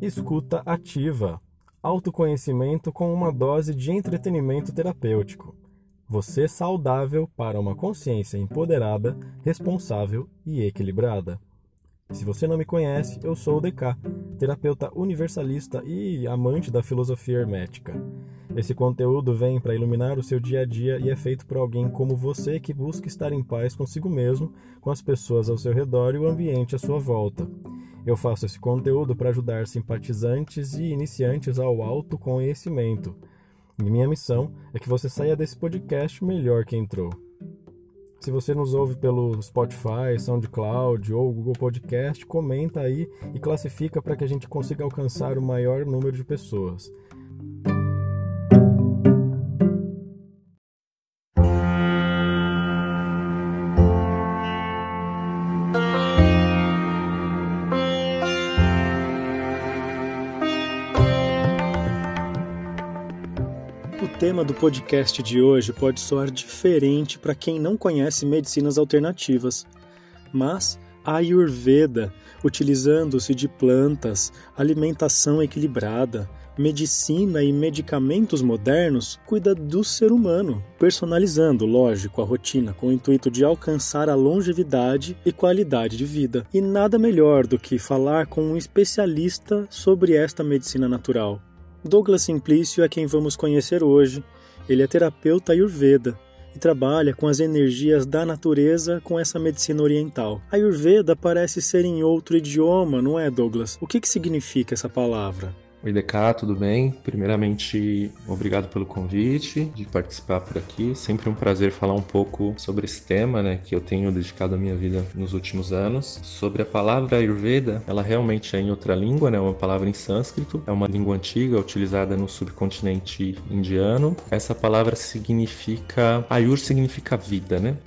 Escuta ativa. Autoconhecimento com uma dose de entretenimento terapêutico. Você saudável para uma consciência empoderada, responsável e equilibrada. Se você não me conhece, eu sou o DK, terapeuta universalista e amante da filosofia hermética. Esse conteúdo vem para iluminar o seu dia a dia e é feito por alguém como você que busca estar em paz consigo mesmo, com as pessoas ao seu redor e o ambiente à sua volta. Eu faço esse conteúdo para ajudar simpatizantes e iniciantes ao autoconhecimento. E minha missão é que você saia desse podcast melhor que entrou. Se você nos ouve pelo Spotify, SoundCloud ou Google Podcast, comenta aí e classifica para que a gente consiga alcançar o maior número de pessoas. Tema do podcast de hoje pode soar diferente para quem não conhece medicinas alternativas, mas a Ayurveda, utilizando-se de plantas, alimentação equilibrada, medicina e medicamentos modernos, cuida do ser humano, personalizando, lógico, a rotina com o intuito de alcançar a longevidade e qualidade de vida. E nada melhor do que falar com um especialista sobre esta medicina natural. Douglas Simplício é quem vamos conhecer hoje. Ele é terapeuta ayurveda e trabalha com as energias da natureza com essa medicina oriental. Ayurveda parece ser em outro idioma, não é, Douglas? O que, que significa essa palavra? Oi, DK, tudo bem? Primeiramente, obrigado pelo convite de participar por aqui. Sempre um prazer falar um pouco sobre esse tema, né, que eu tenho dedicado a minha vida nos últimos anos. Sobre a palavra Ayurveda, ela realmente é em outra língua, né, é uma palavra em sânscrito, é uma língua antiga utilizada no subcontinente indiano. Essa palavra significa Ayur significa vida, né?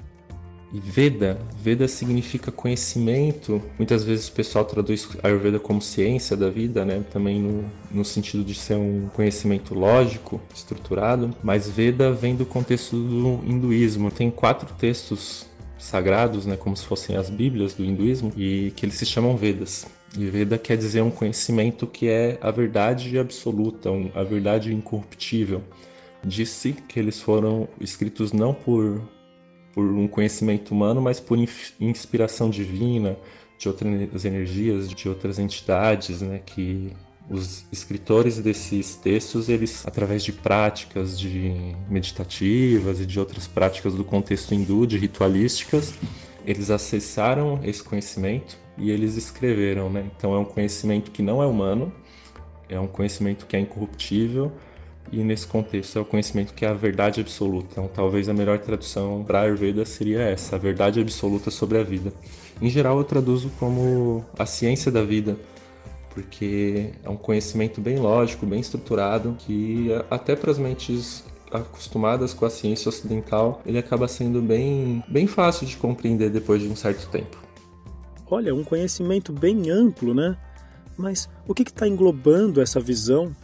E Veda, Veda significa conhecimento. Muitas vezes o pessoal traduz Ayurveda como ciência da vida, né? Também no, no sentido de ser um conhecimento lógico, estruturado. Mas Veda vem do contexto do hinduísmo. Tem quatro textos sagrados, né? Como se fossem as Bíblias do hinduísmo, e que eles se chamam Vedas. E Veda quer dizer um conhecimento que é a verdade absoluta, a verdade incorruptível. Disse que eles foram escritos não por por um conhecimento humano, mas por inspiração divina, de outras energias, de outras entidades, né, que os escritores desses textos, eles através de práticas de meditativas e de outras práticas do contexto hindu, de ritualísticas, eles acessaram esse conhecimento e eles escreveram, né? Então é um conhecimento que não é humano, é um conhecimento que é incorruptível, e nesse contexto é o conhecimento que é a verdade absoluta. Então, talvez a melhor tradução para Ayurveda seria essa, a verdade absoluta sobre a vida. Em geral, eu traduzo como a ciência da vida, porque é um conhecimento bem lógico, bem estruturado, que até para as mentes acostumadas com a ciência ocidental, ele acaba sendo bem, bem fácil de compreender depois de um certo tempo. Olha, um conhecimento bem amplo, né? Mas o que está englobando essa visão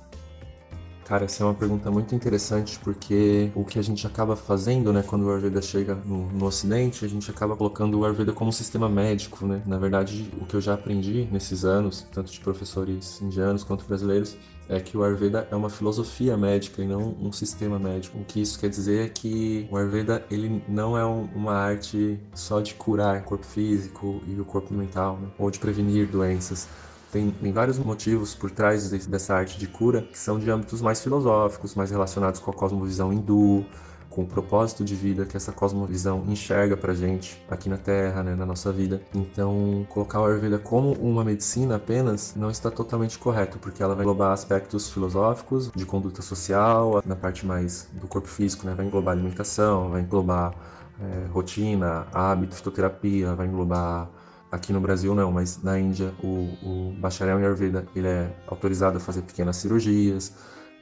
Cara, essa é uma pergunta muito interessante porque o que a gente acaba fazendo, né, quando o Ayurveda chega no, no Ocidente, a gente acaba colocando o Ayurveda como um sistema médico, né? Na verdade, o que eu já aprendi nesses anos, tanto de professores indianos quanto brasileiros, é que o Ayurveda é uma filosofia médica e não um sistema médico. O que isso quer dizer é que o Ayurveda ele não é um, uma arte só de curar o corpo físico e o corpo mental, né? ou de prevenir doenças tem, tem vários motivos por trás dessa arte de cura que são de âmbitos mais filosóficos, mais relacionados com a cosmovisão hindu, com o propósito de vida que essa cosmovisão enxerga pra gente aqui na Terra, né, na nossa vida. Então, colocar o Ayurveda como uma medicina apenas não está totalmente correto, porque ela vai englobar aspectos filosóficos, de conduta social, na parte mais do corpo físico, né, vai englobar alimentação, vai englobar é, rotina, hábito, fitoterapia, vai englobar Aqui no Brasil não, mas na Índia o, o bacharel em Ayurveda ele é autorizado a fazer pequenas cirurgias.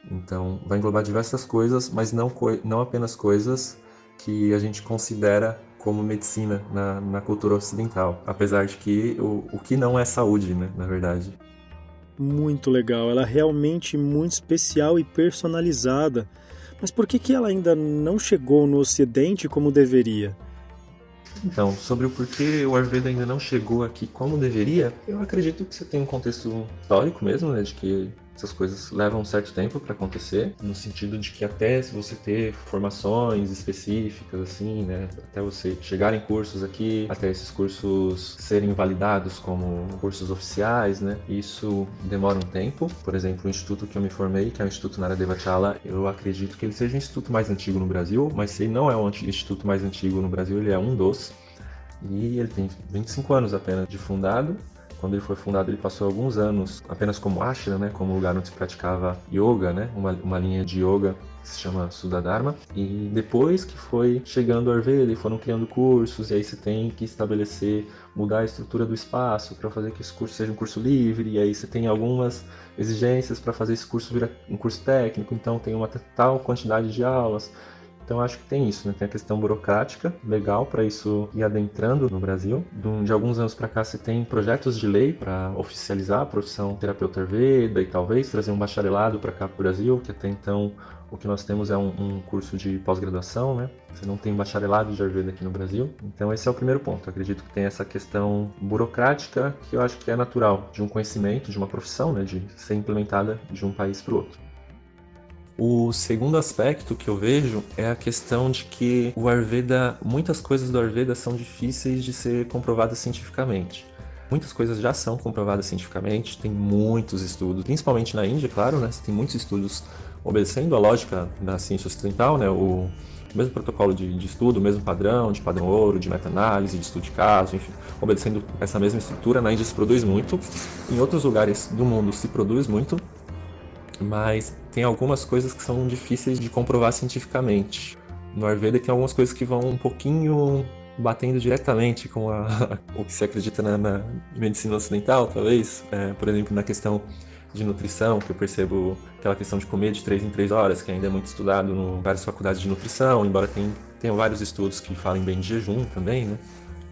Então vai englobar diversas coisas, mas não, não apenas coisas que a gente considera como medicina na, na cultura ocidental. Apesar de que o, o que não é saúde, né, na verdade. Muito legal, ela é realmente muito especial e personalizada. Mas por que, que ela ainda não chegou no Ocidente como deveria? Então, sobre o porquê o Ayurveda ainda não chegou aqui como deveria, eu acredito que você tem um contexto histórico mesmo, né, de que essas coisas levam um certo tempo para acontecer, no sentido de que até se você ter formações específicas, assim, né, até você chegar em cursos aqui, até esses cursos serem validados como cursos oficiais, né, isso demora um tempo. Por exemplo, o instituto que eu me formei, que é o Instituto Nara Devachala, eu acredito que ele seja o instituto mais antigo no Brasil, mas se ele não é o instituto mais antigo no Brasil, ele é um dos. E ele tem 25 anos apenas de fundado quando ele foi fundado, ele passou alguns anos apenas como ashram, né, como lugar onde se praticava yoga, né, uma, uma linha de yoga que se chama Sudadharma. E depois que foi chegando o Ayurveda, foram criando cursos, e aí você tem que estabelecer, mudar a estrutura do espaço para fazer que esse curso seja um curso livre, e aí você tem algumas exigências para fazer esse curso virar um curso técnico, então tem uma tal quantidade de aulas. Então acho que tem isso, né? Tem a questão burocrática, legal para isso ir adentrando no Brasil. De alguns anos para cá se tem projetos de lei para oficializar a profissão terapeuta Ayurveda e talvez trazer um bacharelado para cá para o Brasil, que até então o que nós temos é um, um curso de pós-graduação, né? Você não tem bacharelado de Ayurveda aqui no Brasil. Então esse é o primeiro ponto. Eu acredito que tem essa questão burocrática que eu acho que é natural de um conhecimento, de uma profissão, né? De ser implementada de um país para o outro. O segundo aspecto que eu vejo é a questão de que o Ayurveda, muitas coisas do Ayurveda são difíceis de ser comprovadas cientificamente. Muitas coisas já são comprovadas cientificamente, tem muitos estudos, principalmente na Índia, claro, né? Tem muitos estudos obedecendo a lógica da ciência ocidental, né? O mesmo protocolo de, de estudo, o mesmo padrão, de padrão ouro, de meta-análise, de estudo de caso, enfim, obedecendo essa mesma estrutura. Na Índia se produz muito, em outros lugares do mundo se produz muito, mas tem algumas coisas que são difíceis de comprovar cientificamente. No Ayurveda tem algumas coisas que vão um pouquinho batendo diretamente com a, o que se acredita na, na medicina ocidental, talvez. É, por exemplo, na questão de nutrição, que eu percebo aquela questão de comer de 3 em 3 horas, que ainda é muito estudado em várias faculdades de nutrição, embora tenha, tenha vários estudos que falem bem de jejum também, né?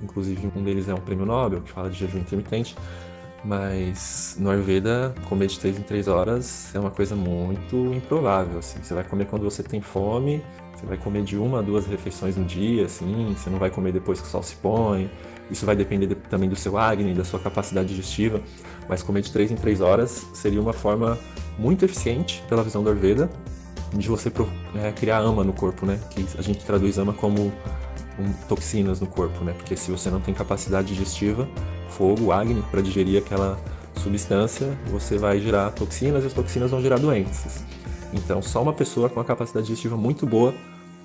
Inclusive um deles é um prêmio Nobel, que fala de jejum intermitente. Mas no Ayurveda, comer de 3 em 3 horas é uma coisa muito improvável. Assim. Você vai comer quando você tem fome, você vai comer de uma a duas refeições no dia, assim, você não vai comer depois que o sol se põe. Isso vai depender de, também do seu Agni, da sua capacidade digestiva. Mas comer de 3 em 3 horas seria uma forma muito eficiente, pela visão do Ayurveda, de você é, criar ama no corpo, né? Que a gente traduz ama como um, toxinas no corpo, né? Porque se você não tem capacidade digestiva, fogo, Agni, para digerir aquela substância, você vai gerar toxinas e as toxinas vão gerar doenças. Então, só uma pessoa com a capacidade digestiva muito boa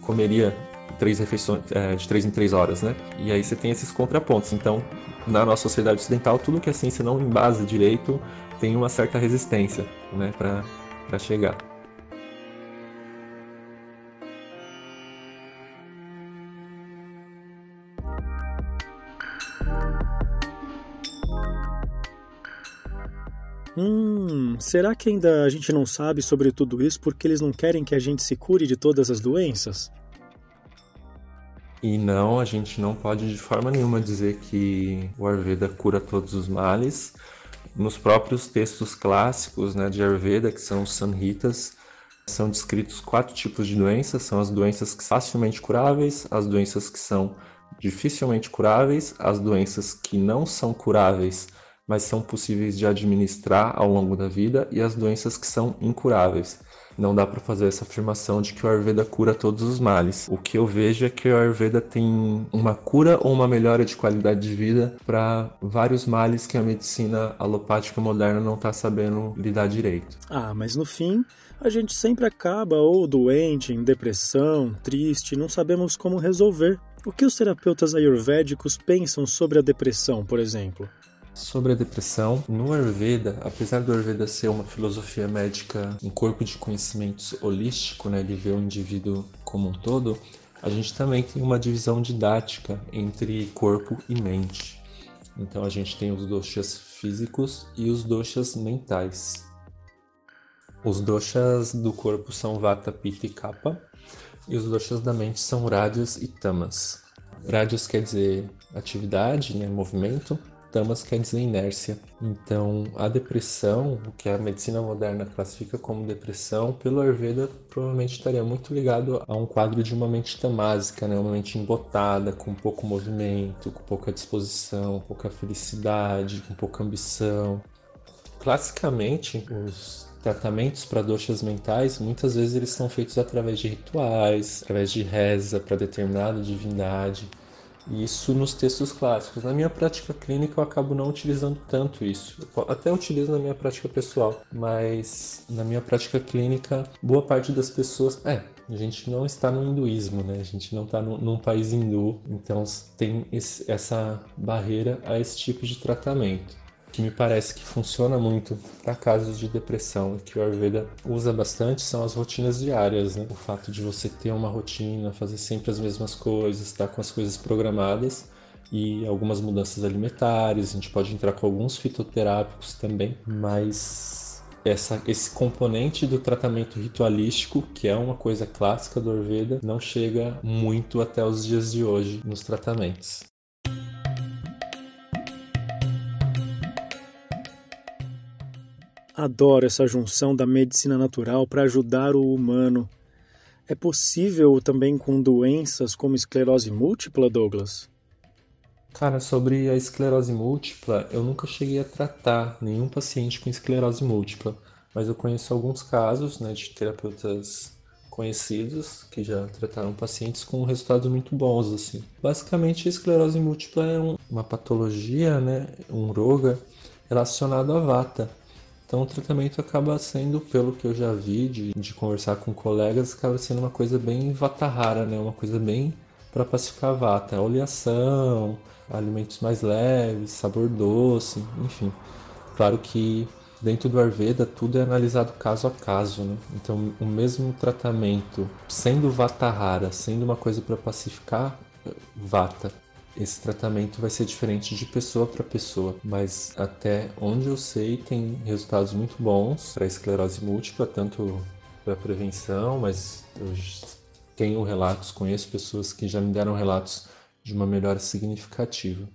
comeria três refeições é, de três em três horas, né? E aí você tem esses contrapontos. Então, na nossa sociedade ocidental, tudo que a ciência não embasa direito tem uma certa resistência, né, para chegar. Hum, será que ainda a gente não sabe sobre tudo isso porque eles não querem que a gente se cure de todas as doenças? E não, a gente não pode de forma nenhuma dizer que o Ayurveda cura todos os males. Nos próprios textos clássicos né, de Ayurveda, que são os Samhitas, são descritos quatro tipos de doenças: são as doenças que facilmente curáveis, as doenças que são dificilmente curáveis, as doenças que não são curáveis mas são possíveis de administrar ao longo da vida, e as doenças que são incuráveis. Não dá para fazer essa afirmação de que o Ayurveda cura todos os males. O que eu vejo é que o Ayurveda tem uma cura ou uma melhora de qualidade de vida para vários males que a medicina alopática moderna não está sabendo lidar direito. Ah, mas no fim, a gente sempre acaba ou doente, em depressão, triste, não sabemos como resolver. O que os terapeutas ayurvédicos pensam sobre a depressão, por exemplo? Sobre a depressão, no Ayurveda, apesar do Ayurveda ser uma filosofia médica, um corpo de conhecimentos holístico, né, ele vê o indivíduo como um todo, a gente também tem uma divisão didática entre corpo e mente. Então a gente tem os doshas físicos e os doshas mentais. Os doshas do corpo são Vata, Pitta e Kapha, e os doshas da mente são Rajas e Tamas. Rajas quer dizer atividade, né, movimento, tamas quer dizer inércia. Então, a depressão, o que a medicina moderna classifica como depressão, pelo Ayurveda provavelmente estaria muito ligado a um quadro de uma mente tamásica, né? uma mente embotada, com pouco movimento, com pouca disposição, pouca felicidade, com pouca ambição. Classicamente, os tratamentos para doxas mentais, muitas vezes eles são feitos através de rituais, através de reza para determinada divindade. Isso nos textos clássicos. Na minha prática clínica eu acabo não utilizando tanto isso. Eu até utilizo na minha prática pessoal, mas na minha prática clínica, boa parte das pessoas. É, a gente não está no hinduísmo, né? A gente não está num país hindu, então tem esse, essa barreira a esse tipo de tratamento que me parece que funciona muito para casos de depressão e que o Ayurveda usa bastante são as rotinas diárias, né? O fato de você ter uma rotina, fazer sempre as mesmas coisas, estar com as coisas programadas e algumas mudanças alimentares, a gente pode entrar com alguns fitoterápicos também, mas essa, esse componente do tratamento ritualístico, que é uma coisa clássica do Ayurveda, não chega muito até os dias de hoje nos tratamentos. Adoro essa junção da medicina natural para ajudar o humano. É possível também com doenças como esclerose múltipla, Douglas? Cara, sobre a esclerose múltipla, eu nunca cheguei a tratar nenhum paciente com esclerose múltipla, mas eu conheço alguns casos né, de terapeutas conhecidos que já trataram pacientes com resultados muito bons assim. Basicamente, a esclerose múltipla é um, uma patologia, né, um roga relacionado à vata. Então o tratamento acaba sendo, pelo que eu já vi de, de conversar com colegas, acaba sendo uma coisa bem vatahara, né? Uma coisa bem para pacificar a vata. Oleação, alimentos mais leves, sabor doce, enfim. Claro que dentro do Ayurveda tudo é analisado caso a caso, né? Então o mesmo tratamento, sendo vatahara, sendo uma coisa para pacificar vata, esse tratamento vai ser diferente de pessoa para pessoa, mas até onde eu sei tem resultados muito bons para esclerose múltipla, tanto para prevenção, mas eu tenho relatos, conheço pessoas que já me deram relatos de uma melhora significativa.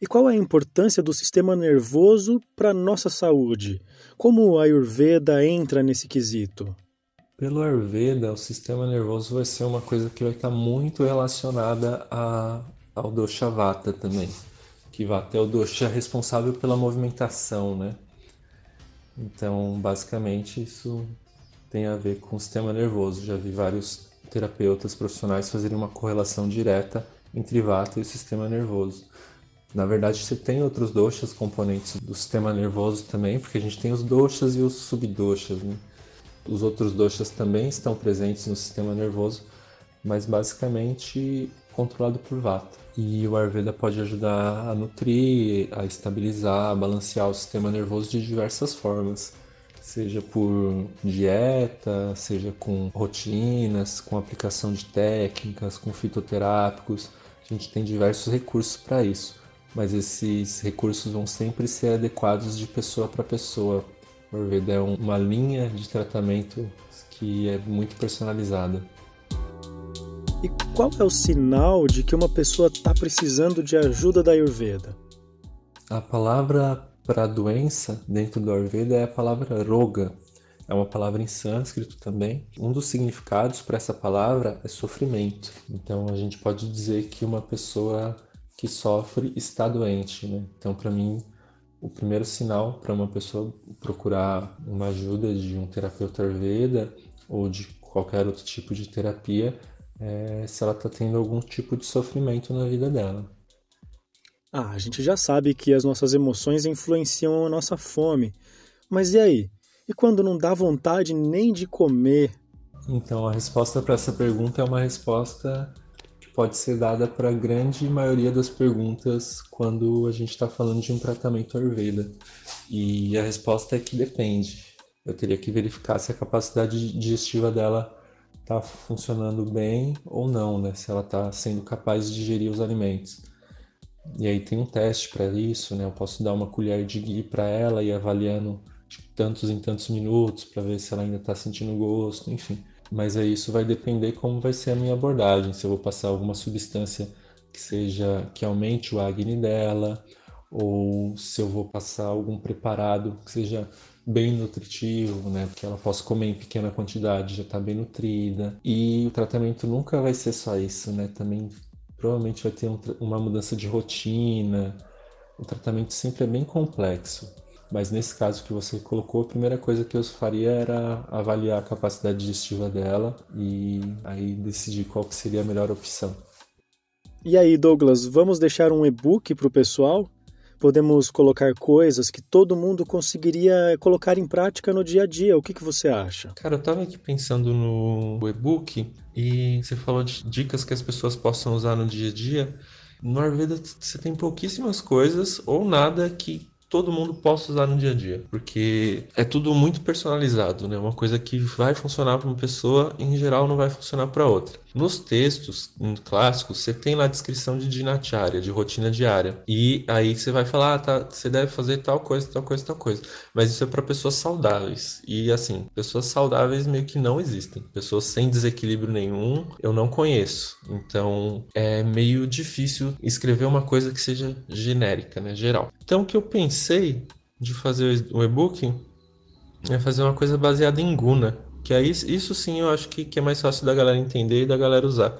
E qual é a importância do sistema nervoso para a nossa saúde? Como a Ayurveda entra nesse quesito? Pelo Ayurveda, o sistema nervoso vai ser uma coisa que vai estar muito relacionada a ao dosha vata também, que vata é o dosha responsável pela movimentação, né? Então, basicamente, isso tem a ver com o sistema nervoso. Já vi vários terapeutas profissionais fazerem uma correlação direta entre vata e o sistema nervoso. Na verdade, você tem outros doshas, componentes do sistema nervoso também, porque a gente tem os doshas e os subdoshas. Né? Os outros doshas também estão presentes no sistema nervoso, mas basicamente controlado por Vata. E o Ayurveda pode ajudar a nutrir, a estabilizar, a balancear o sistema nervoso de diversas formas. Seja por dieta, seja com rotinas, com aplicação de técnicas, com fitoterápicos. A gente tem diversos recursos para isso, mas esses recursos vão sempre ser adequados de pessoa para pessoa. O Ayurveda é uma linha de tratamento que é muito personalizada. E qual é o sinal de que uma pessoa está precisando de ajuda da Ayurveda? A palavra para doença dentro do Ayurveda é a palavra roga. É uma palavra em sânscrito também. Um dos significados para essa palavra é sofrimento. Então a gente pode dizer que uma pessoa que sofre está doente. Né? Então, para mim, o primeiro sinal para uma pessoa procurar uma ajuda de um terapeuta Ayurveda ou de qualquer outro tipo de terapia é, se ela está tendo algum tipo de sofrimento na vida dela. Ah, a gente já sabe que as nossas emoções influenciam a nossa fome. Mas e aí? E quando não dá vontade nem de comer? Então, a resposta para essa pergunta é uma resposta que pode ser dada para a grande maioria das perguntas quando a gente está falando de um tratamento Ayurveda. E a resposta é que depende. Eu teria que verificar se a capacidade digestiva dela está funcionando bem ou não, né? Se ela está sendo capaz de digerir os alimentos. E aí tem um teste para isso, né? Eu posso dar uma colher de ghee para ela e avaliando tipo, tantos em tantos minutos para ver se ela ainda está sentindo gosto, enfim. Mas aí isso vai depender como vai ser a minha abordagem, se eu vou passar alguma substância que seja que aumente o acne dela, ou se eu vou passar algum preparado que seja bem nutritivo, né? Porque ela possa comer em pequena quantidade, já está bem nutrida. E o tratamento nunca vai ser só isso, né? Também provavelmente vai ter um, uma mudança de rotina. O tratamento sempre é bem complexo. Mas nesse caso que você colocou, a primeira coisa que eu faria era avaliar a capacidade digestiva dela e aí decidir qual que seria a melhor opção. E aí, Douglas, vamos deixar um e-book para o pessoal? Podemos colocar coisas que todo mundo conseguiria colocar em prática no dia a dia. O que, que você acha? Cara, eu tava aqui pensando no e-book e você falou de dicas que as pessoas possam usar no dia a dia. No Ayurveda você tem pouquíssimas coisas ou nada que todo mundo possa usar no dia a dia, porque é tudo muito personalizado, né? Uma coisa que vai funcionar para uma pessoa, em geral, não vai funcionar para outra. Nos textos clássicos, você tem lá a descrição de dinacharya, de rotina diária. E aí você vai falar, ah, tá, você deve fazer tal coisa, tal coisa, tal coisa. Mas isso é para pessoas saudáveis. E assim, pessoas saudáveis meio que não existem. Pessoas sem desequilíbrio nenhum, eu não conheço. Então, é meio difícil escrever uma coisa que seja genérica, né, geral. Então, o que eu pensei de fazer o e-book é fazer uma coisa baseada em Guna, que aí, isso sim eu acho que, que é mais fácil da galera entender e da galera usar.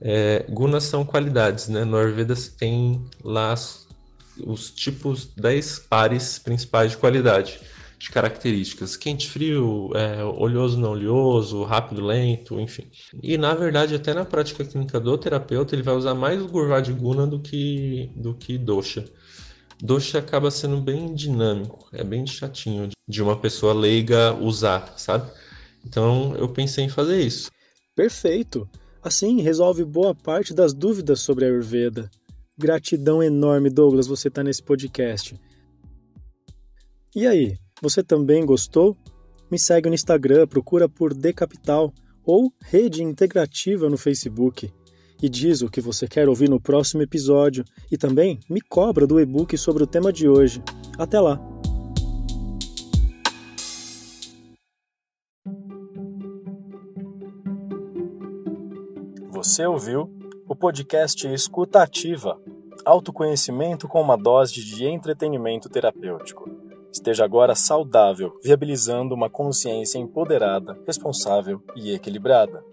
É, gunas são qualidades, né? No Ayurveda tem lá os tipos 10 pares principais de qualidade, de características. Quente, frio, é, oleoso, não oleoso, rápido, lento, enfim. E na verdade, até na prática clínica do terapeuta, ele vai usar mais o Gurvad Guna do que, do que acaba sendo bem dinâmico, é bem chatinho de uma pessoa leiga usar, sabe? Então eu pensei em fazer isso. Perfeito! Assim resolve boa parte das dúvidas sobre a Ayurveda. Gratidão enorme, Douglas, você está nesse podcast. E aí, você também gostou? Me segue no Instagram, procura por Decapital ou Rede Integrativa no Facebook e diz o que você quer ouvir no próximo episódio e também me cobra do e-book sobre o tema de hoje. Até lá! Você ouviu o podcast Escuta Ativa, autoconhecimento com uma dose de entretenimento terapêutico. Esteja agora saudável, viabilizando uma consciência empoderada, responsável e equilibrada.